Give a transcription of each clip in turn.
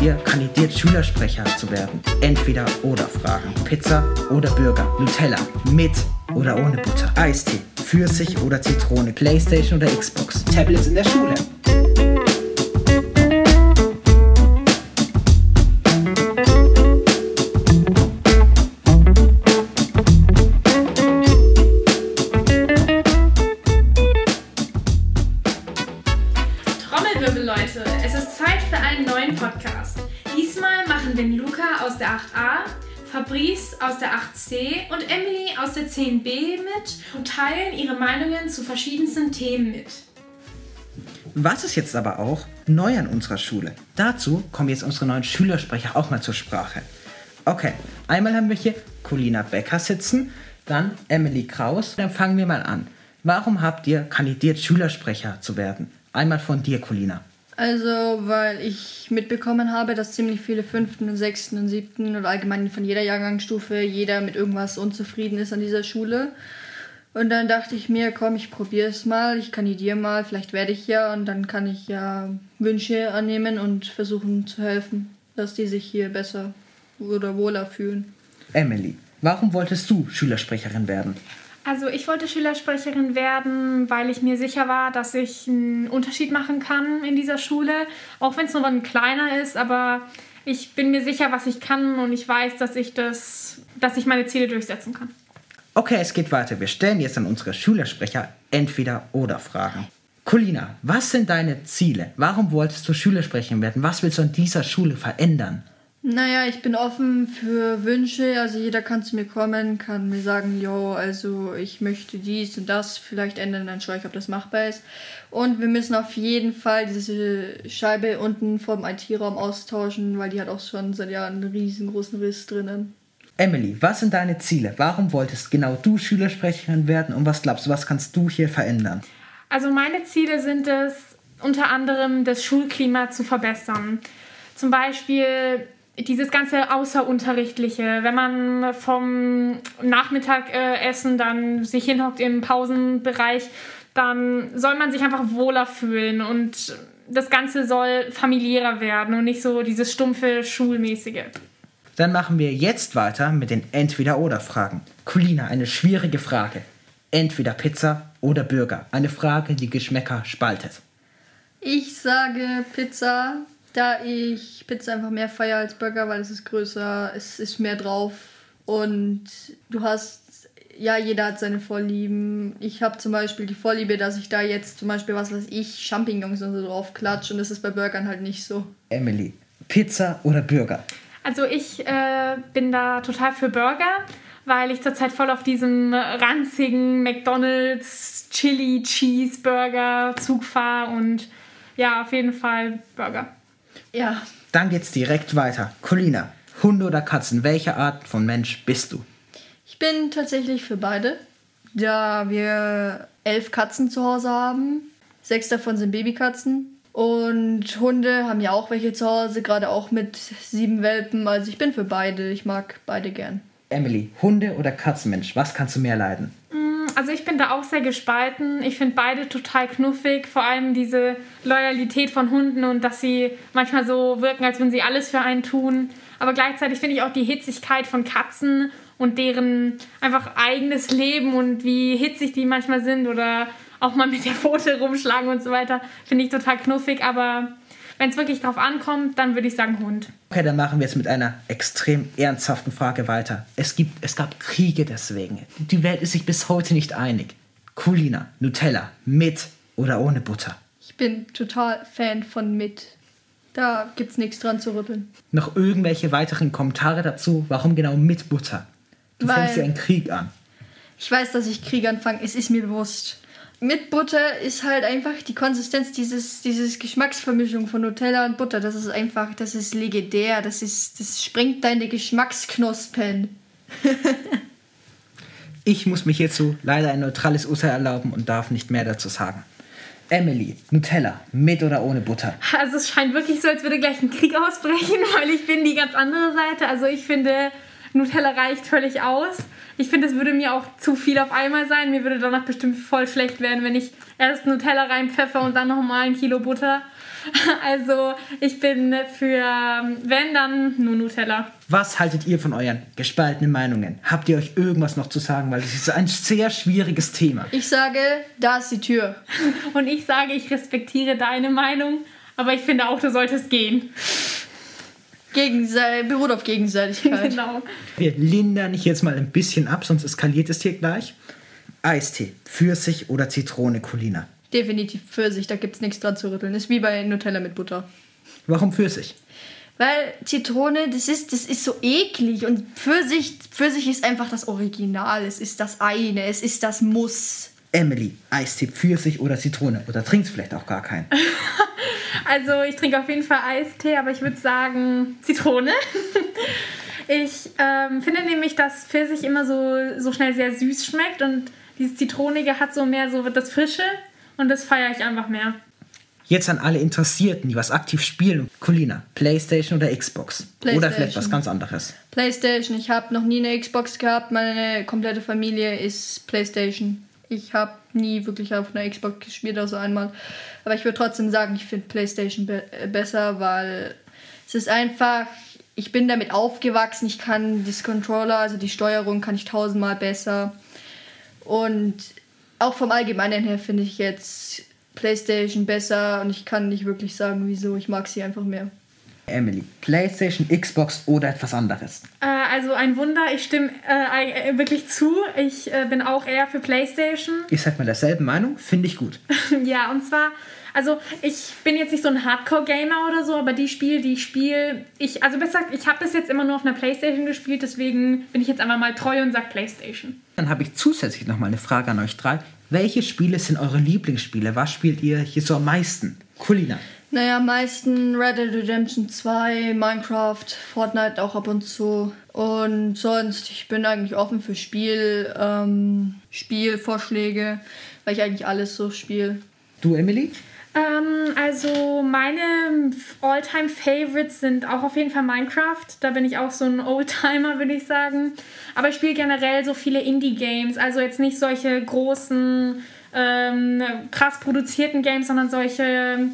ihr kandidiert, Schülersprecher zu werden? Entweder oder Fragen. Pizza oder Burger. Nutella. Mit oder ohne Butter. Eistee. Pfirsich oder Zitrone. Playstation oder Xbox. Tablets in der Schule. 8a, Fabrice aus der 8c und Emily aus der 10b mit und teilen ihre Meinungen zu verschiedensten Themen mit. Was ist jetzt aber auch neu an unserer Schule? Dazu kommen jetzt unsere neuen Schülersprecher auch mal zur Sprache. Okay, einmal haben wir hier Colina Becker sitzen, dann Emily Kraus. Dann fangen wir mal an. Warum habt ihr kandidiert, Schülersprecher zu werden? Einmal von dir, Colina. Also, weil ich mitbekommen habe, dass ziemlich viele fünften und sechsten und siebten oder allgemein von jeder Jahrgangsstufe jeder mit irgendwas unzufrieden ist an dieser Schule. Und dann dachte ich mir, komm, ich probiere es mal, ich kandidiere mal, vielleicht werde ich ja und dann kann ich ja Wünsche annehmen und versuchen zu helfen, dass die sich hier besser oder wohler fühlen. Emily, warum wolltest du Schülersprecherin werden? Also ich wollte Schülersprecherin werden, weil ich mir sicher war, dass ich einen Unterschied machen kann in dieser Schule, auch wenn es nur ein kleiner ist, aber ich bin mir sicher, was ich kann und ich weiß, dass ich das, dass ich meine Ziele durchsetzen kann. Okay, es geht weiter. Wir stellen jetzt an unsere Schülersprecher entweder oder Fragen. Colina, was sind deine Ziele? Warum wolltest du Schülersprecherin werden? Was willst du an dieser Schule verändern? Naja, ich bin offen für Wünsche. Also jeder kann zu mir kommen, kann mir sagen, yo, also ich möchte dies und das vielleicht ändern, dann schaue ich, ob das machbar ist. Und wir müssen auf jeden Fall diese Scheibe unten vom IT-Raum austauschen, weil die hat auch schon seit Jahren einen riesengroßen Riss drinnen. Emily, was sind deine Ziele? Warum wolltest genau du Schülersprecherin werden und was glaubst du, was kannst du hier verändern? Also meine Ziele sind es, unter anderem das Schulklima zu verbessern. Zum Beispiel dieses ganze Außerunterrichtliche, wenn man vom Nachmittagessen dann sich hinhockt im Pausenbereich, dann soll man sich einfach wohler fühlen und das Ganze soll familiärer werden und nicht so dieses stumpfe Schulmäßige. Dann machen wir jetzt weiter mit den Entweder-Oder-Fragen. Colina, eine schwierige Frage. Entweder Pizza oder Burger. Eine Frage, die Geschmäcker spaltet. Ich sage Pizza, da ich Pizza einfach mehr feiere als Burger, weil es ist größer, es ist mehr drauf und du hast, ja, jeder hat seine Vorlieben. Ich habe zum Beispiel die Vorliebe, dass ich da jetzt zum Beispiel, was weiß ich, Champignons und so drauf klatsche und das ist bei Burgern halt nicht so. Emily, Pizza oder Burger? Also ich äh, bin da total für Burger, weil ich zurzeit voll auf diesem ranzigen McDonald's Chili Cheeseburger Zug fahre und ja, auf jeden Fall Burger. Ja. Dann geht's direkt weiter. Colina, Hunde oder Katzen, welche Art von Mensch bist du? Ich bin tatsächlich für beide, da wir elf Katzen zu Hause haben. Sechs davon sind Babykatzen. Und Hunde haben ja auch welche zu Hause, gerade auch mit sieben Welpen. Also ich bin für beide. Ich mag beide gern. Emily, Hunde oder Katzenmensch, was kannst du mehr leiden? Also ich bin da auch sehr gespalten. Ich finde beide total knuffig. Vor allem diese Loyalität von Hunden und dass sie manchmal so wirken, als würden sie alles für einen tun. Aber gleichzeitig finde ich auch die Hitzigkeit von Katzen und deren einfach eigenes Leben und wie hitzig die manchmal sind oder auch mal mit der Pfote rumschlagen und so weiter, finde ich total knuffig. Aber wenn es wirklich drauf ankommt, dann würde ich sagen Hund. Okay, dann machen wir jetzt mit einer extrem ernsthaften Frage weiter. Es, gibt, es gab Kriege deswegen. Die Welt ist sich bis heute nicht einig. Colina, Nutella, mit oder ohne Butter? Ich bin total Fan von mit. Da gibt's nichts dran zu rütteln. Noch irgendwelche weiteren Kommentare dazu? Warum genau mit Butter? Du Weil- fängst ja einen Krieg an. Ich weiß, dass ich Krieg anfange, es ist mir bewusst. Mit Butter ist halt einfach die Konsistenz dieses, dieses Geschmacksvermischung von Nutella und Butter. Das ist einfach, das ist legendär. Das ist, das sprengt deine Geschmacksknospen. Ich muss mich hierzu leider ein neutrales Urteil erlauben und darf nicht mehr dazu sagen. Emily, Nutella, mit oder ohne Butter? Also es scheint wirklich so, als würde gleich ein Krieg ausbrechen, weil ich bin die ganz andere Seite. Also ich finde, Nutella reicht völlig aus. Ich finde, es würde mir auch zu viel auf einmal sein. Mir würde danach bestimmt voll schlecht werden, wenn ich erst Nutella reinpfeffer und dann nochmal ein Kilo Butter. Also ich bin für, wenn dann, nur Nutella. Was haltet ihr von euren gespaltenen Meinungen? Habt ihr euch irgendwas noch zu sagen? Weil das ist ein sehr schwieriges Thema. Ich sage, da ist die Tür. Und ich sage, ich respektiere deine Meinung, aber ich finde auch, du solltest gehen. Gegense beruht auf Gegenseitigkeit. Genau. Wir lindern jetzt mal ein bisschen ab, sonst eskaliert es hier gleich. Eistee, Pfirsich oder Zitrone, Colina? Definitiv Pfirsich, da gibt es nichts dran zu rütteln. Ist wie bei Nutella mit Butter. Warum Pfirsich? Weil Zitrone, das ist, das ist so eklig und Pfirsich, Pfirsich ist einfach das Original. Es ist das eine, es ist das Muss. Emily, Eistee, Pfirsich oder Zitrone? Oder trinkst vielleicht auch gar keinen? Also ich trinke auf jeden Fall Eistee, aber ich würde sagen Zitrone. Ich ähm, finde nämlich, dass Pfirsich immer so, so schnell sehr süß schmeckt und dieses Zitronige hat so mehr so das Frische und das feiere ich einfach mehr. Jetzt an alle Interessierten, die was aktiv spielen. Colina, Playstation oder Xbox? Oder vielleicht Playstation. was ganz anderes. Playstation, ich habe noch nie eine Xbox gehabt. Meine komplette Familie ist Playstation. Ich habe nie wirklich auf einer Xbox gespielt, außer einmal. Aber ich würde trotzdem sagen, ich finde Playstation be äh, besser, weil es ist einfach, ich bin damit aufgewachsen. Ich kann das Controller, also die Steuerung, kann ich tausendmal besser. Und auch vom Allgemeinen her finde ich jetzt Playstation besser und ich kann nicht wirklich sagen, wieso. Ich mag sie einfach mehr. Emily, Playstation, Xbox oder etwas anderes? Äh, also ein Wunder, ich stimme äh, äh, wirklich zu. Ich äh, bin auch eher für Playstation. Ihr seid mal derselben Meinung? Finde ich gut. ja, und zwar, also ich bin jetzt nicht so ein Hardcore-Gamer oder so, aber die Spiele, die ich spiele, ich, also besser gesagt, ich habe bis jetzt immer nur auf einer Playstation gespielt, deswegen bin ich jetzt einfach mal treu und sag Playstation. Dann habe ich zusätzlich noch mal eine Frage an euch drei. Welche Spiele sind eure Lieblingsspiele? Was spielt ihr hier so am meisten? Colina. Naja, am meisten Red Dead Redemption 2, Minecraft, Fortnite auch ab und zu. Und sonst, ich bin eigentlich offen für Spiel, ähm, Spielvorschläge, weil ich eigentlich alles so spiele. Du, Emily? Ähm, also meine All-Time-Favorites sind auch auf jeden Fall Minecraft. Da bin ich auch so ein Oldtimer, würde ich sagen. Aber ich spiele generell so viele Indie-Games. Also jetzt nicht solche großen, ähm, krass produzierten Games, sondern solche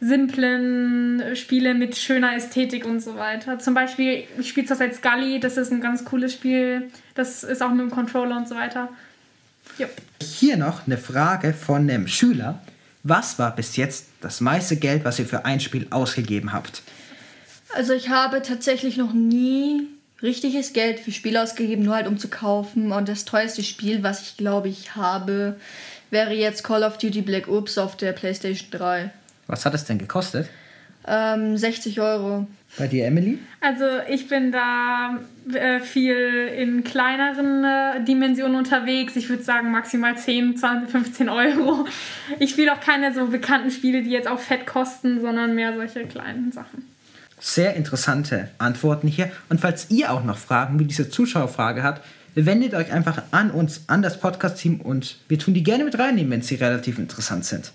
simplen Spiele mit schöner Ästhetik und so weiter. Zum Beispiel, ich spiele zurzeit Scully, das ist ein ganz cooles Spiel. Das ist auch mit dem Controller und so weiter. Jo. Hier noch eine Frage von einem Schüler. Was war bis jetzt das meiste Geld, was ihr für ein Spiel ausgegeben habt? Also ich habe tatsächlich noch nie richtiges Geld für Spiele ausgegeben, nur halt um zu kaufen. Und das teuerste Spiel, was ich glaube ich habe, wäre jetzt Call of Duty Black Ops auf der PlayStation 3. Was hat es denn gekostet? Ähm, 60 Euro. Bei dir, Emily? Also ich bin da äh, viel in kleineren äh, Dimensionen unterwegs. Ich würde sagen maximal 10, 20, 15 Euro. Ich spiele auch keine so bekannten Spiele, die jetzt auch fett kosten, sondern mehr solche kleinen Sachen. Sehr interessante Antworten hier. Und falls ihr auch noch Fragen wie diese Zuschauerfrage habt, wendet euch einfach an uns, an das Podcast-Team und wir tun die gerne mit reinnehmen, wenn sie relativ interessant sind.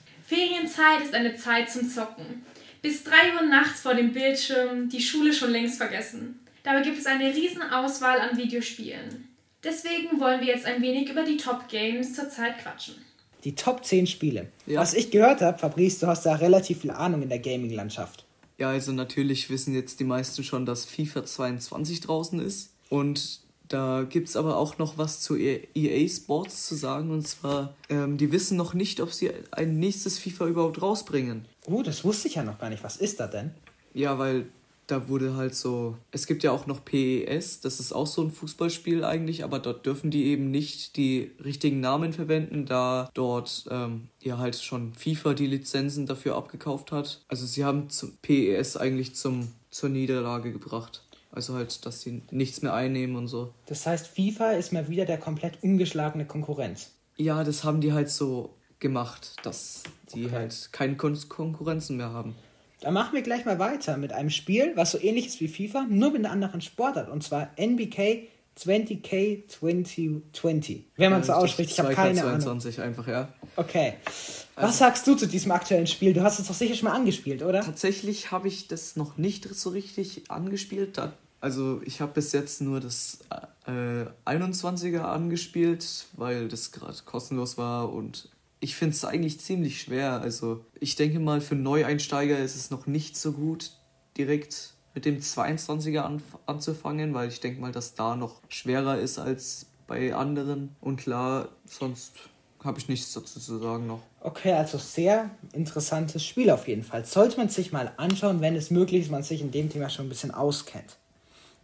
Ferienzeit ist eine Zeit zum Zocken. Bis 3 Uhr nachts vor dem Bildschirm, die Schule schon längst vergessen. Dabei gibt es eine riesen Auswahl an Videospielen. Deswegen wollen wir jetzt ein wenig über die Top-Games zur Zeit quatschen. Die Top 10 Spiele. Ja. Was ich gehört habe, Fabrice, du hast da relativ viel Ahnung in der Gaming-Landschaft. Ja, also natürlich wissen jetzt die meisten schon, dass FIFA 22 draußen ist. Und da gibt es aber auch noch was zu EA Sports zu sagen. Und zwar, ähm, die wissen noch nicht, ob sie ein nächstes FIFA überhaupt rausbringen. Oh, das wusste ich ja noch gar nicht. Was ist da denn? Ja, weil da wurde halt so. Es gibt ja auch noch PES, das ist auch so ein Fußballspiel eigentlich, aber dort dürfen die eben nicht die richtigen Namen verwenden, da dort ähm, ja halt schon FIFA die Lizenzen dafür abgekauft hat. Also sie haben zum PES eigentlich zum, zur Niederlage gebracht. Also halt, dass sie nichts mehr einnehmen und so. Das heißt, FIFA ist mal wieder der komplett ungeschlagene Konkurrenz. Ja, das haben die halt so gemacht, dass die halt keine Kon Konkurrenzen mehr haben. Dann machen wir gleich mal weiter mit einem Spiel, was so ähnlich ist wie FIFA, nur mit einer anderen Sportart. Und zwar NBK 20K 2020. Wenn man es so ausspricht, ich habe keine Ahnung. 22 einfach, ja. Okay. Was sagst du zu diesem aktuellen Spiel? Du hast es doch sicher schon mal angespielt, oder? Tatsächlich habe ich das noch nicht so richtig angespielt. Also ich habe bis jetzt nur das äh, 21er angespielt, weil das gerade kostenlos war und ich finde es eigentlich ziemlich schwer. Also ich denke mal, für Neueinsteiger ist es noch nicht so gut, direkt mit dem 22er an, anzufangen, weil ich denke mal, dass da noch schwerer ist als bei anderen. Und klar, sonst habe ich nichts dazu zu sagen noch. Okay, also sehr interessantes Spiel auf jeden Fall. Sollte man sich mal anschauen, wenn es möglich ist, man sich in dem Thema schon ein bisschen auskennt.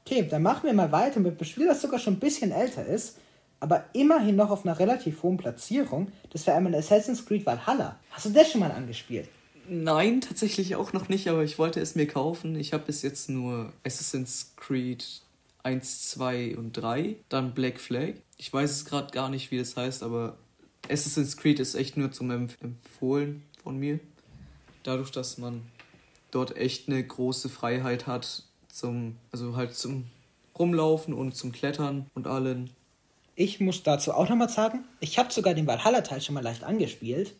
Okay, dann machen wir mal weiter mit einem Spiel, das sogar schon ein bisschen älter ist aber immerhin noch auf einer relativ hohen Platzierung. Das wäre einmal Assassin's Creed Valhalla. Hast du das schon mal angespielt? Nein, tatsächlich auch noch nicht, aber ich wollte es mir kaufen. Ich habe bis jetzt nur Assassin's Creed 1, 2 und 3, dann Black Flag. Ich weiß es gerade gar nicht, wie das heißt, aber Assassin's Creed ist echt nur zum Empf Empfohlen von mir. Dadurch, dass man dort echt eine große Freiheit hat zum, also halt zum Rumlaufen und zum Klettern und allen. Ich muss dazu auch nochmal sagen, ich habe sogar den Valhalla-Teil schon mal leicht angespielt.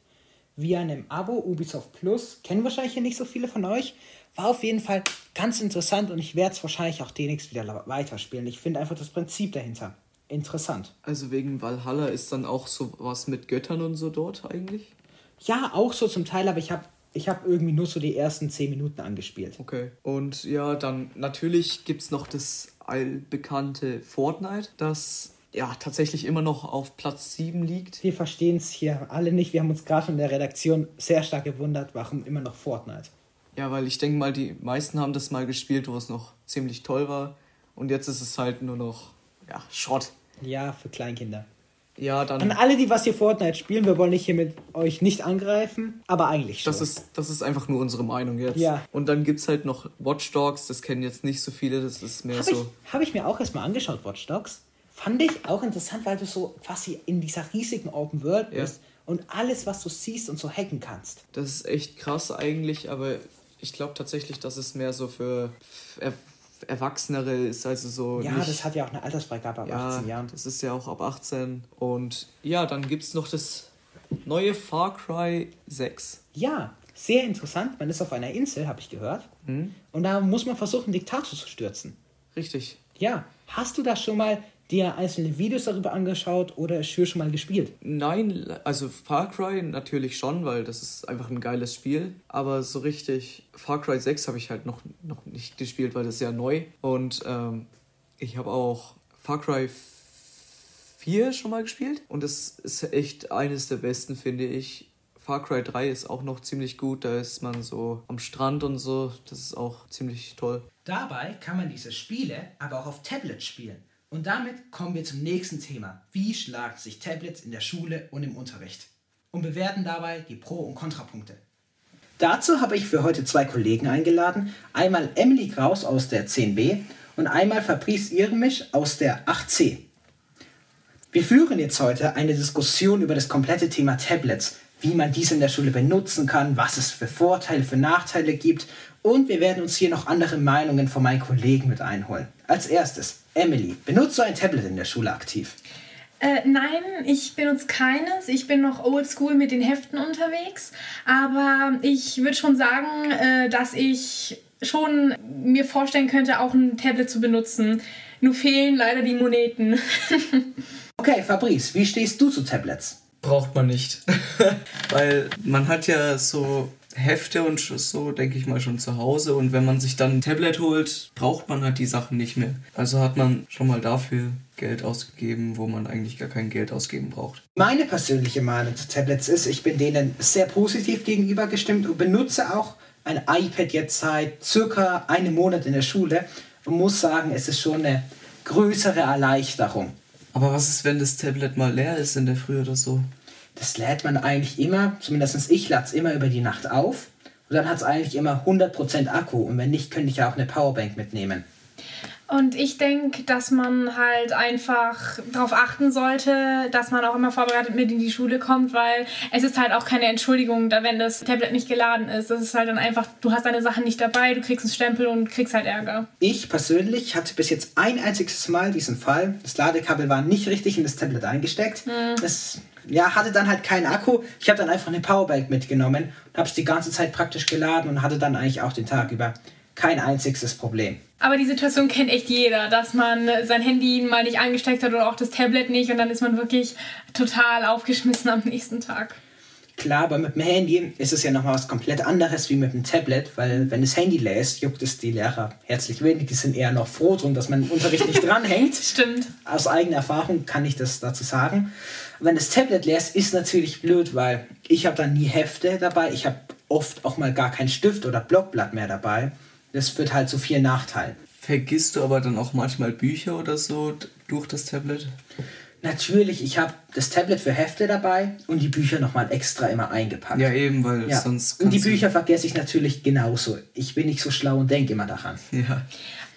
Via einem Abo, Ubisoft Plus, kennen wahrscheinlich hier nicht so viele von euch. War auf jeden Fall ganz interessant und ich werde es wahrscheinlich auch demnächst wieder weiterspielen. Ich finde einfach das Prinzip dahinter interessant. Also wegen Valhalla ist dann auch so was mit Göttern und so dort eigentlich? Ja, auch so zum Teil, aber ich habe ich habe irgendwie nur so die ersten 10 Minuten angespielt. Okay. Und ja, dann natürlich gibt es noch das allbekannte Fortnite, das ja tatsächlich immer noch auf Platz 7 liegt. Wir verstehen es hier alle nicht. Wir haben uns gerade in der Redaktion sehr stark gewundert, warum immer noch Fortnite. Ja, weil ich denke mal, die meisten haben das mal gespielt, wo es noch ziemlich toll war. Und jetzt ist es halt nur noch, ja, Schrott. Ja, für Kleinkinder. Ja, dann. An alle, die was hier Fortnite spielen, wir wollen nicht hier mit euch nicht angreifen, aber eigentlich schon. Das ist, das ist einfach nur unsere Meinung jetzt. Ja. Und dann gibt es halt noch Watch Dogs, das kennen jetzt nicht so viele, das ist mehr hab so. Habe ich mir auch erstmal angeschaut, Watch Dogs. Fand ich auch interessant, weil du so quasi in dieser riesigen Open World bist ja. und alles, was du siehst und so hacken kannst. Das ist echt krass eigentlich, aber ich glaube tatsächlich, dass es mehr so für er Erwachsenere ist, also so. Ja, nicht, das hat ja auch eine Altersfreigabe ab ja, 18 Jahren. Das ist ja auch ab 18. Und ja, dann gibt es noch das neue Far Cry 6. Ja, sehr interessant. Man ist auf einer Insel, habe ich gehört. Mhm. Und da muss man versuchen, Diktator zu stürzen. Richtig. Ja. Hast du das schon mal dir einzelne Videos darüber angeschaut oder Schür schon mal gespielt? Nein, also Far Cry natürlich schon, weil das ist einfach ein geiles Spiel. Aber so richtig, Far Cry 6 habe ich halt noch, noch nicht gespielt, weil das ist ja neu. Und ähm, ich habe auch Far Cry 4 schon mal gespielt. Und das ist echt eines der besten, finde ich. Far Cry 3 ist auch noch ziemlich gut. Da ist man so am Strand und so. Das ist auch ziemlich toll. Dabei kann man diese Spiele aber auch auf Tablet spielen. Und damit kommen wir zum nächsten Thema. Wie schlagen sich Tablets in der Schule und im Unterricht? Und bewerten dabei die Pro- und Kontrapunkte. Dazu habe ich für heute zwei Kollegen eingeladen. Einmal Emily Kraus aus der 10b und einmal Fabrice Irmisch aus der 8c. Wir führen jetzt heute eine Diskussion über das komplette Thema Tablets, wie man diese in der Schule benutzen kann, was es für Vorteile, für Nachteile gibt und wir werden uns hier noch andere Meinungen von meinen Kollegen mit einholen. Als erstes, Emily, benutzt du ein Tablet in der Schule aktiv? Äh, nein, ich benutze keines. Ich bin noch oldschool mit den Heften unterwegs. Aber ich würde schon sagen, äh, dass ich schon mir vorstellen könnte, auch ein Tablet zu benutzen. Nur fehlen leider die Moneten. okay, Fabrice, wie stehst du zu Tablets? Braucht man nicht. Weil man hat ja so Hefte und so, denke ich mal, schon zu Hause. Und wenn man sich dann ein Tablet holt, braucht man halt die Sachen nicht mehr. Also hat man schon mal dafür Geld ausgegeben, wo man eigentlich gar kein Geld ausgeben braucht. Meine persönliche Meinung zu Tablets ist, ich bin denen sehr positiv gegenüber gestimmt und benutze auch ein iPad jetzt seit circa einem Monat in der Schule und muss sagen, es ist schon eine größere Erleichterung. Aber was ist, wenn das Tablet mal leer ist in der Früh oder so? Das lädt man eigentlich immer, zumindest ich lade es immer über die Nacht auf. Und dann hat es eigentlich immer 100% Akku. Und wenn nicht, könnte ich ja auch eine Powerbank mitnehmen. Und ich denke, dass man halt einfach darauf achten sollte, dass man auch immer vorbereitet mit in die Schule kommt, weil es ist halt auch keine Entschuldigung, wenn das Tablet nicht geladen ist. Das ist halt dann einfach, du hast deine Sachen nicht dabei, du kriegst einen Stempel und kriegst halt Ärger. Ich persönlich hatte bis jetzt ein einziges Mal diesen Fall. Das Ladekabel war nicht richtig in das Tablet eingesteckt. Hm. Das ja, hatte dann halt keinen Akku. Ich habe dann einfach eine Powerbank mitgenommen und habe es die ganze Zeit praktisch geladen und hatte dann eigentlich auch den Tag über kein einziges Problem. Aber die Situation kennt echt jeder, dass man sein Handy mal nicht angesteckt hat oder auch das Tablet nicht und dann ist man wirklich total aufgeschmissen am nächsten Tag. Klar, aber mit dem Handy ist es ja nochmal was komplett anderes wie mit dem Tablet, weil wenn das Handy lässt, juckt es die Lehrer herzlich wenig. Die sind eher noch froh drum, dass man im Unterricht nicht dranhängt. Stimmt. Aus eigener Erfahrung kann ich das dazu sagen. wenn das Tablet lässt, ist natürlich blöd, weil ich habe dann nie Hefte dabei. Ich habe oft auch mal gar keinen Stift oder Blockblatt mehr dabei. Das wird halt zu viel Nachteil. Vergisst du aber dann auch manchmal Bücher oder so durch das Tablet? Natürlich, ich habe das Tablet für Hefte dabei und die Bücher nochmal extra immer eingepackt. Ja, eben, weil ja. sonst. Und die Bücher vergesse ich natürlich genauso. Ich bin nicht so schlau und denke immer daran. Ja.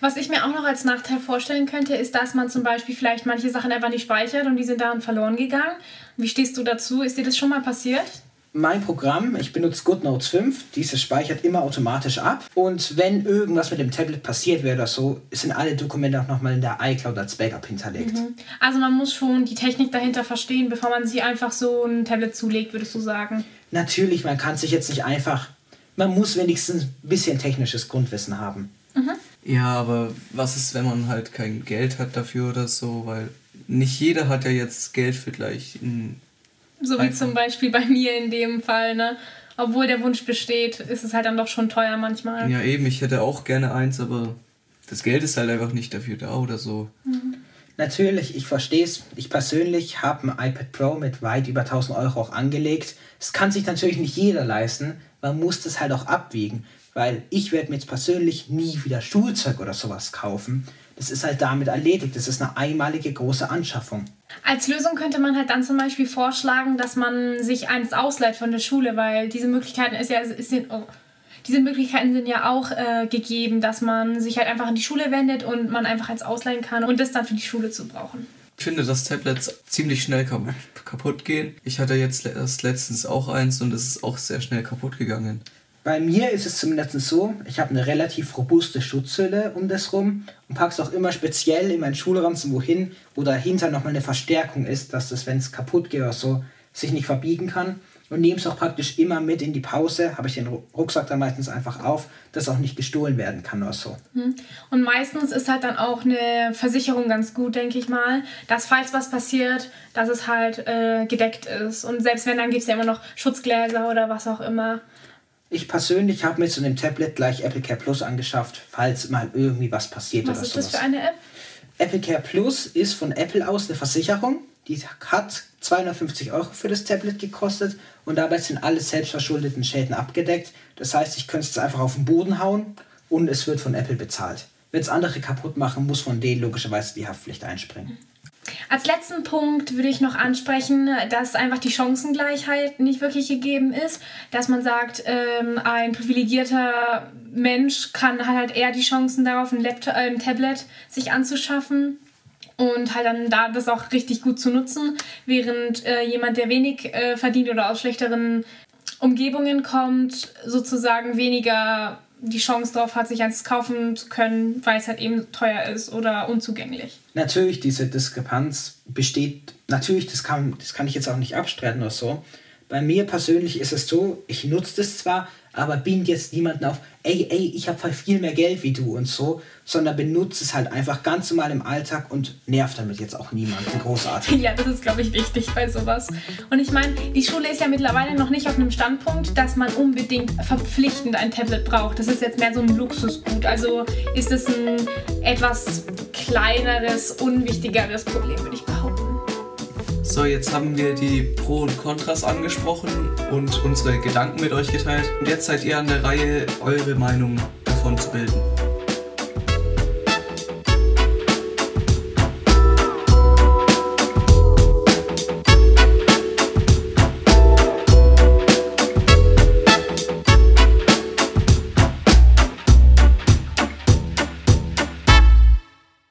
Was ich mir auch noch als Nachteil vorstellen könnte, ist, dass man zum Beispiel vielleicht manche Sachen einfach nicht speichert und die sind dann verloren gegangen. Wie stehst du dazu? Ist dir das schon mal passiert? Mein Programm, ich benutze GoodNotes 5, dieses speichert immer automatisch ab. Und wenn irgendwas mit dem Tablet passiert wäre oder so, sind alle Dokumente auch nochmal in der iCloud als Backup hinterlegt. Mhm. Also man muss schon die Technik dahinter verstehen, bevor man sich einfach so ein Tablet zulegt, würdest du sagen? Natürlich, man kann sich jetzt nicht einfach, man muss wenigstens ein bisschen technisches Grundwissen haben. Mhm. Ja, aber was ist, wenn man halt kein Geld hat dafür oder so, weil nicht jeder hat ja jetzt Geld für gleich ein so wie zum Beispiel bei mir in dem Fall, ne? Obwohl der Wunsch besteht, ist es halt dann doch schon teuer manchmal. Ja, eben, ich hätte auch gerne eins, aber das Geld ist halt einfach nicht dafür da oder so. Mhm. Natürlich, ich verstehe es. Ich persönlich habe ein iPad Pro mit weit über 1000 Euro auch angelegt. Es kann sich natürlich nicht jeder leisten. Man muss das halt auch abwiegen. Weil ich werde mir jetzt persönlich nie wieder Schulzeug oder sowas kaufen. Das ist halt damit erledigt. Das ist eine einmalige große Anschaffung. Als Lösung könnte man halt dann zum Beispiel vorschlagen, dass man sich eins ausleiht von der Schule, weil diese Möglichkeiten ist ja, ist, oh, diese Möglichkeiten sind ja auch äh, gegeben, dass man sich halt einfach an die Schule wendet und man einfach eins ausleihen kann und das dann für die Schule zu brauchen. Ich finde, dass Tablets ziemlich schnell kaputt gehen. Ich hatte jetzt erst letztens auch eins und es ist auch sehr schnell kaputt gegangen. Bei mir ist es zumindest so, ich habe eine relativ robuste Schutzhülle um das rum und packe es auch immer speziell in meinen Schulranzen wohin, wo dahinter nochmal eine Verstärkung ist, dass das, wenn es kaputt geht oder so, sich nicht verbiegen kann. Und nehme es auch praktisch immer mit in die Pause, habe ich den Rucksack dann meistens einfach auf, dass auch nicht gestohlen werden kann oder so. Hm. Und meistens ist halt dann auch eine Versicherung ganz gut, denke ich mal, dass falls was passiert, dass es halt äh, gedeckt ist. Und selbst wenn, dann gibt es ja immer noch Schutzgläser oder was auch immer. Ich persönlich habe mir zu dem Tablet gleich Apple Care Plus angeschafft, falls mal irgendwie was passiert was oder sowas. Was ist das für eine App? Apple Care Plus ist von Apple aus eine Versicherung. Die hat 250 Euro für das Tablet gekostet und dabei sind alle selbstverschuldeten Schäden abgedeckt. Das heißt, ich könnte es einfach auf den Boden hauen und es wird von Apple bezahlt. Wenn es andere kaputt machen, muss von denen logischerweise die Haftpflicht einspringen. Als letzten Punkt würde ich noch ansprechen, dass einfach die Chancengleichheit nicht wirklich gegeben ist. Dass man sagt, ähm, ein privilegierter Mensch kann halt eher die Chancen darauf, ein, Laptop, äh, ein Tablet sich anzuschaffen und halt dann da das auch richtig gut zu nutzen, während äh, jemand, der wenig äh, verdient oder aus schlechteren Umgebungen kommt, sozusagen weniger die Chance darauf hat, sich eins kaufen zu können, weil es halt eben teuer ist oder unzugänglich. Natürlich, diese Diskrepanz besteht, natürlich, das kann, das kann ich jetzt auch nicht abstreiten oder so. Bei mir persönlich ist es so, ich nutze das zwar, aber bind jetzt niemanden auf, ey, ey, ich habe viel mehr Geld wie du und so, sondern benutze es halt einfach ganz normal im Alltag und nervt damit jetzt auch niemanden großartig. Ja, das ist, glaube ich, wichtig bei sowas. Und ich meine, die Schule ist ja mittlerweile noch nicht auf einem Standpunkt, dass man unbedingt verpflichtend ein Tablet braucht. Das ist jetzt mehr so ein Luxusgut. Also ist es ein etwas kleineres, unwichtigeres Problem, würde ich behaupten. So, jetzt haben wir die Pro und Kontras angesprochen und unsere Gedanken mit euch geteilt. Und jetzt seid ihr an der Reihe, eure Meinung davon zu bilden.